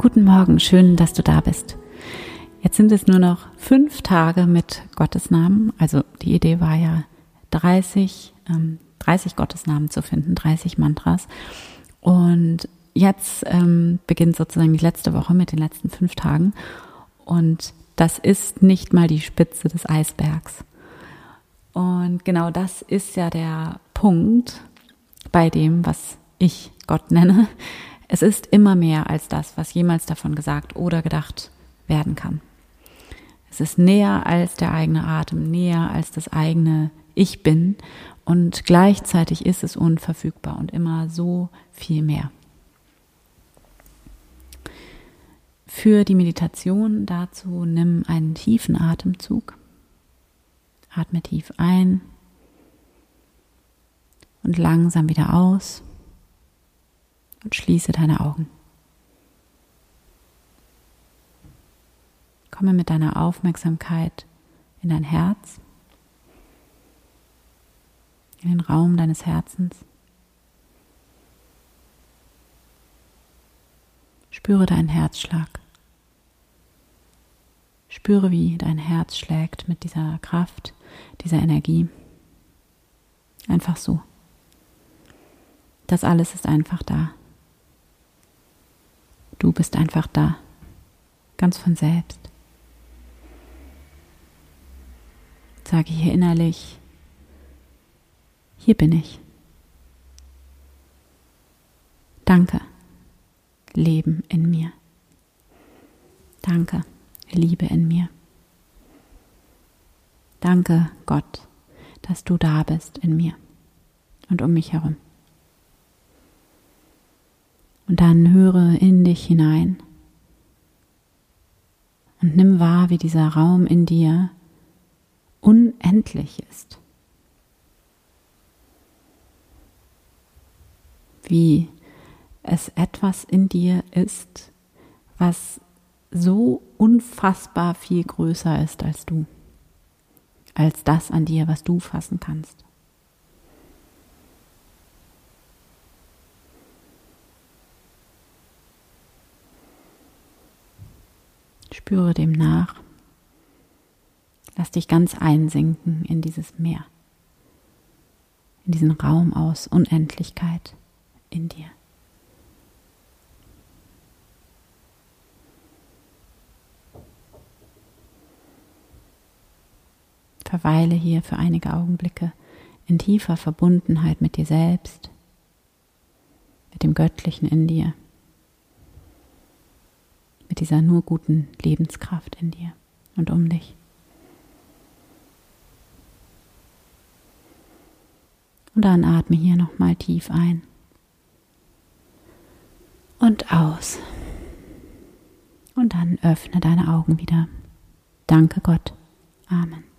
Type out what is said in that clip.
Guten Morgen, schön, dass du da bist. Jetzt sind es nur noch fünf Tage mit Gottesnamen. Also die Idee war ja 30, ähm, 30 Gottesnamen zu finden, 30 Mantras. Und jetzt ähm, beginnt sozusagen die letzte Woche mit den letzten fünf Tagen. Und das ist nicht mal die Spitze des Eisbergs. Und genau das ist ja der Punkt bei dem, was ich Gott nenne, es ist immer mehr als das, was jemals davon gesagt oder gedacht werden kann. Es ist näher als der eigene Atem, näher als das eigene Ich bin und gleichzeitig ist es unverfügbar und immer so viel mehr. Für die Meditation dazu nimm einen tiefen Atemzug. Atme tief ein und langsam wieder aus und schließe deine Augen. Komme mit deiner Aufmerksamkeit in dein Herz, in den Raum deines Herzens. Spüre deinen Herzschlag. Spüre, wie dein Herz schlägt mit dieser Kraft, dieser Energie. Einfach so. Das alles ist einfach da. Du bist einfach da, ganz von selbst. Sage hier innerlich, hier bin ich. Danke, Leben in mir. Danke, Liebe in mir. Danke, Gott, dass du da bist in mir und um mich herum. Und dann höre in dich hinein und nimm wahr, wie dieser Raum in dir unendlich ist. Wie es etwas in dir ist, was so unfassbar viel größer ist als du, als das an dir, was du fassen kannst. Spüre dem nach. Lass dich ganz einsinken in dieses Meer, in diesen Raum aus Unendlichkeit in dir. Verweile hier für einige Augenblicke in tiefer Verbundenheit mit dir selbst, mit dem Göttlichen in dir mit dieser nur guten Lebenskraft in dir und um dich. Und dann atme hier nochmal tief ein und aus. Und dann öffne deine Augen wieder. Danke Gott. Amen.